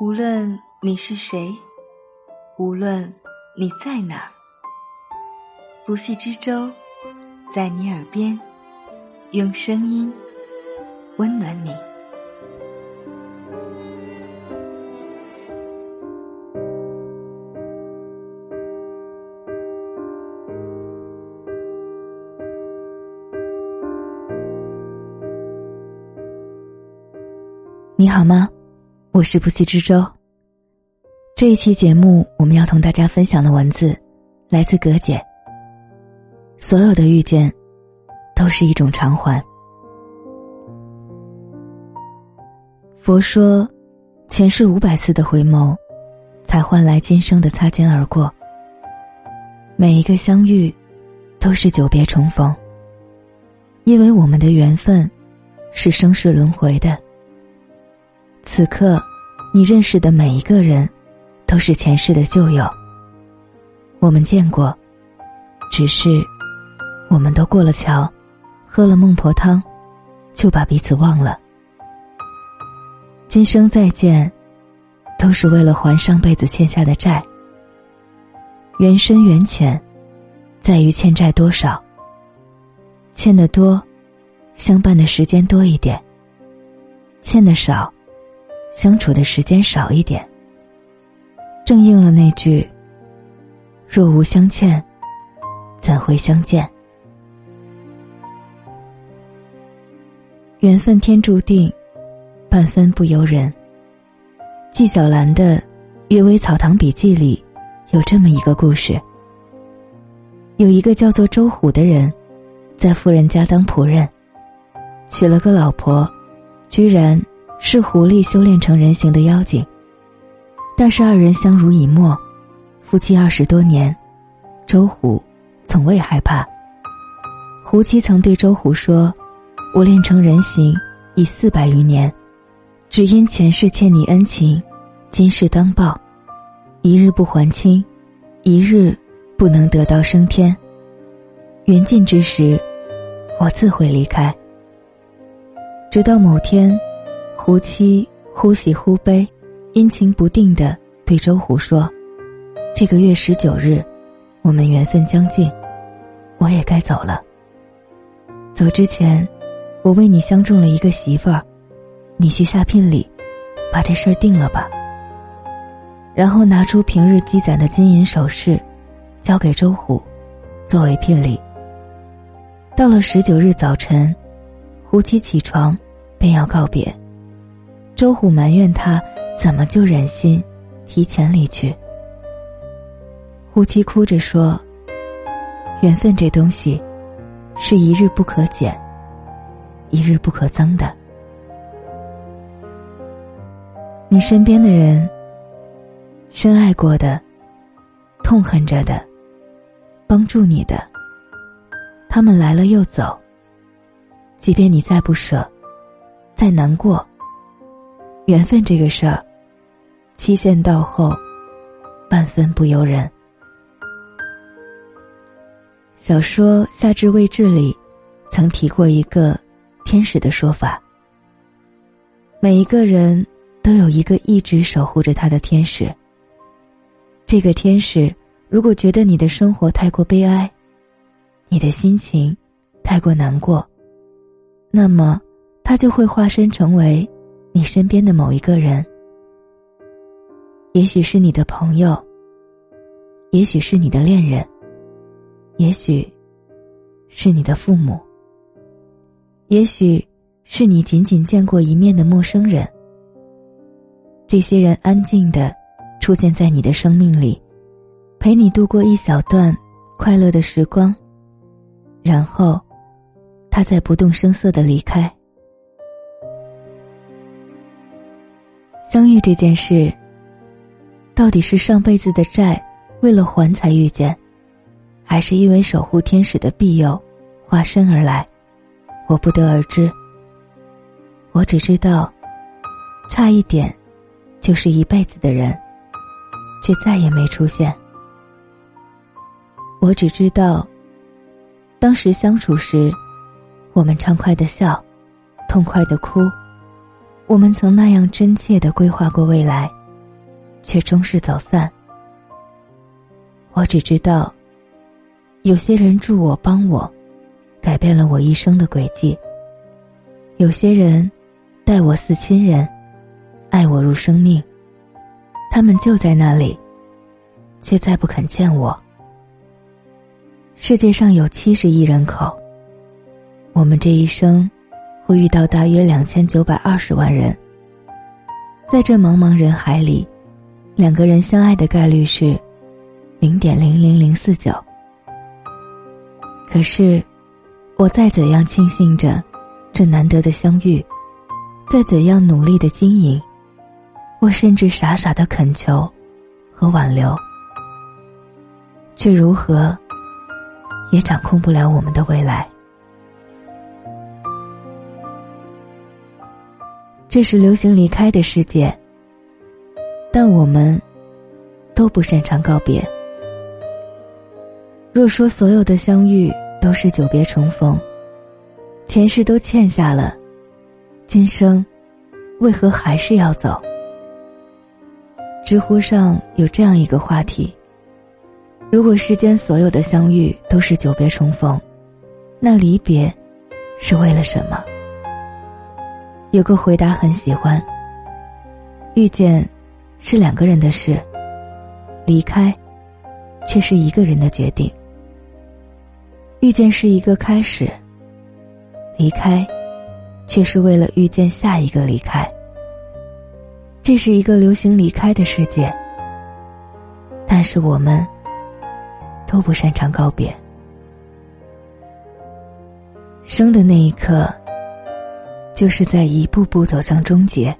无论你是谁，无论你在哪儿，不系之舟在你耳边，用声音温暖你。你好吗？我是不息之舟。这一期节目，我们要同大家分享的文字，来自葛姐。所有的遇见，都是一种偿还。佛说，前世五百次的回眸，才换来今生的擦肩而过。每一个相遇，都是久别重逢。因为我们的缘分，是生世轮回的。此刻，你认识的每一个人，都是前世的旧友。我们见过，只是我们都过了桥，喝了孟婆汤，就把彼此忘了。今生再见，都是为了还上辈子欠下的债。缘深缘浅，在于欠债多少。欠的多，相伴的时间多一点；欠的少。相处的时间少一点，正应了那句：“若无相欠，怎会相见？”缘分天注定，半分不由人。纪晓岚的《阅微草堂笔记》里有这么一个故事：有一个叫做周虎的人，在富人家当仆人，娶了个老婆，居然。是狐狸修炼成人形的妖精，但是二人相濡以沫，夫妻二十多年，周虎从未害怕。胡妻曾对周虎说：“我练成人形已四百余年，只因前世欠你恩情，今世当报，一日不还清，一日不能得到升天。缘尽之时，我自会离开。”直到某天。胡妻忽喜忽悲，阴晴不定的对周虎说：“这个月十九日，我们缘分将尽，我也该走了。走之前，我为你相中了一个媳妇儿，你去下聘礼，把这事儿定了吧。”然后拿出平日积攒的金银首饰，交给周虎，作为聘礼。到了十九日早晨，胡妻起床，便要告别。周虎埋怨他怎么就忍心提前离去。胡妻哭着说：“缘分这东西，是一日不可减，一日不可增的。你身边的人，深爱过的，痛恨着的，帮助你的，他们来了又走。即便你再不舍，再难过。”缘分这个事儿，期限到后，半分不由人。小说《夏至未至》里，曾提过一个天使的说法。每一个人都有一个一直守护着他的天使。这个天使，如果觉得你的生活太过悲哀，你的心情太过难过，那么他就会化身成为。你身边的某一个人，也许是你的朋友，也许是你的恋人，也许是你的父母，也许是你仅仅见过一面的陌生人。这些人安静的出现在你的生命里，陪你度过一小段快乐的时光，然后，他再不动声色的离开。相遇这件事，到底是上辈子的债为了还才遇见，还是因为守护天使的庇佑化身而来？我不得而知。我只知道，差一点就是一辈子的人，却再也没出现。我只知道，当时相处时，我们畅快的笑，痛快的哭。我们曾那样真切的规划过未来，却终是走散。我只知道，有些人助我、帮我，改变了我一生的轨迹；有些人待我似亲人，爱我如生命。他们就在那里，却再不肯见我。世界上有七十亿人口，我们这一生会遇到大约两千九百二十万人。在这茫茫人海里，两个人相爱的概率是零点零零零四九。可是，我再怎样庆幸着这难得的相遇，再怎样努力的经营，我甚至傻傻的恳求和挽留，却如何也掌控不了我们的未来。这是流行离开的世界，但我们都不擅长告别。若说所有的相遇都是久别重逢，前世都欠下了，今生为何还是要走？知乎上有这样一个话题：如果世间所有的相遇都是久别重逢，那离别是为了什么？有个回答很喜欢。遇见，是两个人的事；离开，却是一个人的决定。遇见是一个开始，离开，却是为了遇见下一个离开。这是一个流行离开的世界，但是我们都不擅长告别。生的那一刻。就是在一步步走向终结，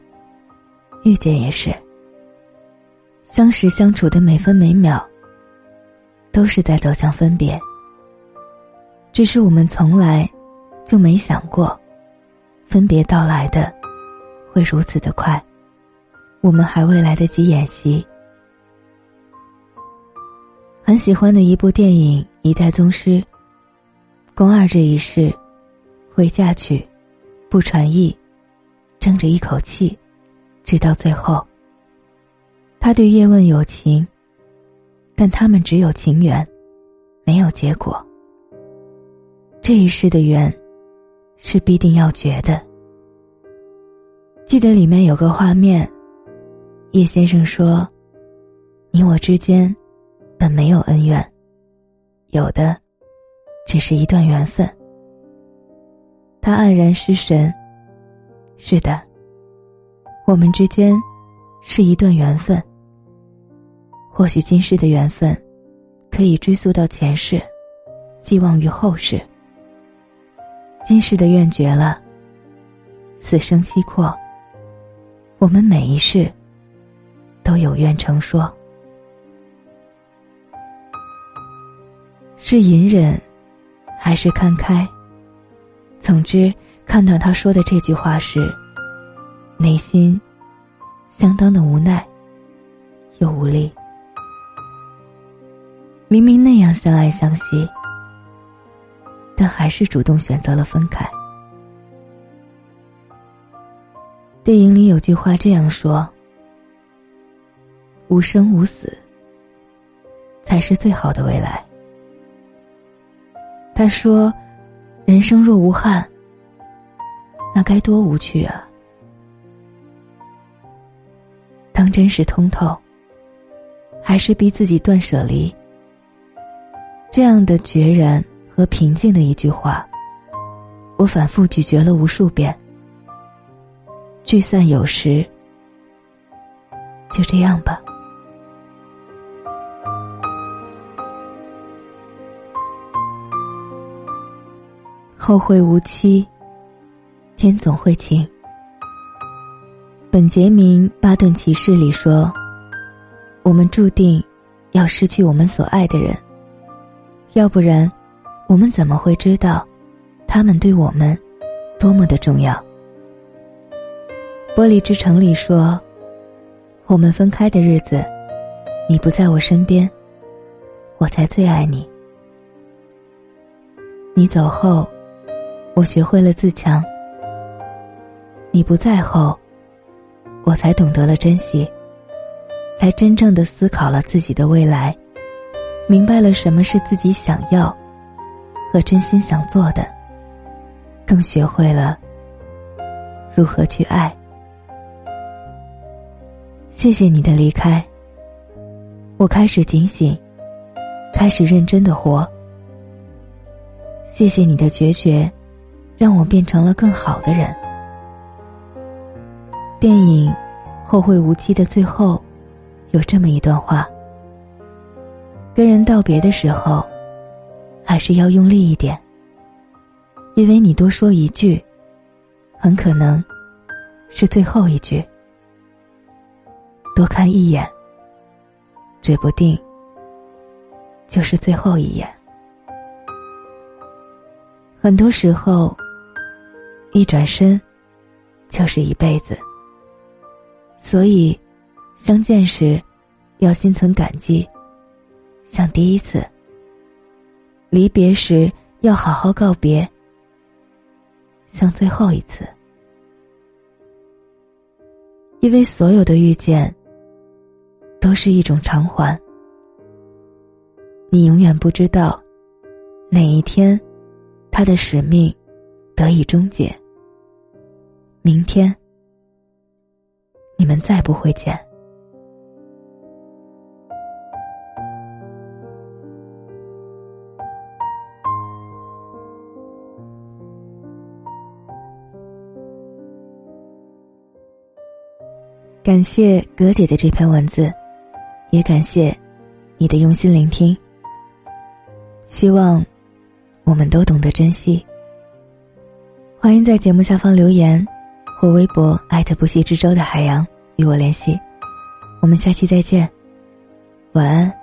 遇见也是。相识相处的每分每秒，都是在走向分别。只是我们从来就没想过，分别到来的会如此的快，我们还未来得及演习。很喜欢的一部电影《一代宗师》，宫二这一世，回嫁去。不传意，争着一口气，直到最后。他对叶问有情，但他们只有情缘，没有结果。这一世的缘，是必定要绝的。记得里面有个画面，叶先生说：“你我之间，本没有恩怨，有的，只是一段缘分。”他黯然失神。是的，我们之间是一段缘分。或许今世的缘分可以追溯到前世，寄望于后世。今世的愿绝了，此生契阔。我们每一世都有愿成说。是隐忍，还是看开？总之，看到他说的这句话时，内心相当的无奈又无力。明明那样相爱相惜，但还是主动选择了分开。电影里有句话这样说：“无生无死，才是最好的未来。”他说。人生若无憾，那该多无趣啊！当真实通透，还是逼自己断舍离？这样的决然和平静的一句话，我反复咀嚼了无数遍。聚散有时，就这样吧。后会无期，天总会晴。本杰明·巴顿骑士里说：“我们注定要失去我们所爱的人，要不然，我们怎么会知道他们对我们多么的重要？”玻璃之城里说：“我们分开的日子，你不在我身边，我才最爱你。你走后。”我学会了自强，你不在后，我才懂得了珍惜。才真正的思考了自己的未来，明白了什么是自己想要和真心想做的，更学会了如何去爱。谢谢你的离开，我开始警醒，开始认真的活。谢谢你的决绝，让我变成了更好的人。电影《后会无期》的最后，有这么一段话：跟人道别的时候，还是要用力一点，因为你多说一句，很可能是最后一句。多看一眼，指不定就是最后一眼。很多时候，一转身就是一辈子。所以，相见时要心存感激，像第一次；离别时要好好告别，像最后一次。因为所有的遇见。都是一种偿还。你永远不知道，哪一天，他的使命得以终结。明天，你们再不会见。感谢葛姐的这篇文字。也感谢你的用心聆听。希望我们都懂得珍惜。欢迎在节目下方留言，或微博艾特不息之舟的海洋与我联系。我们下期再见，晚安。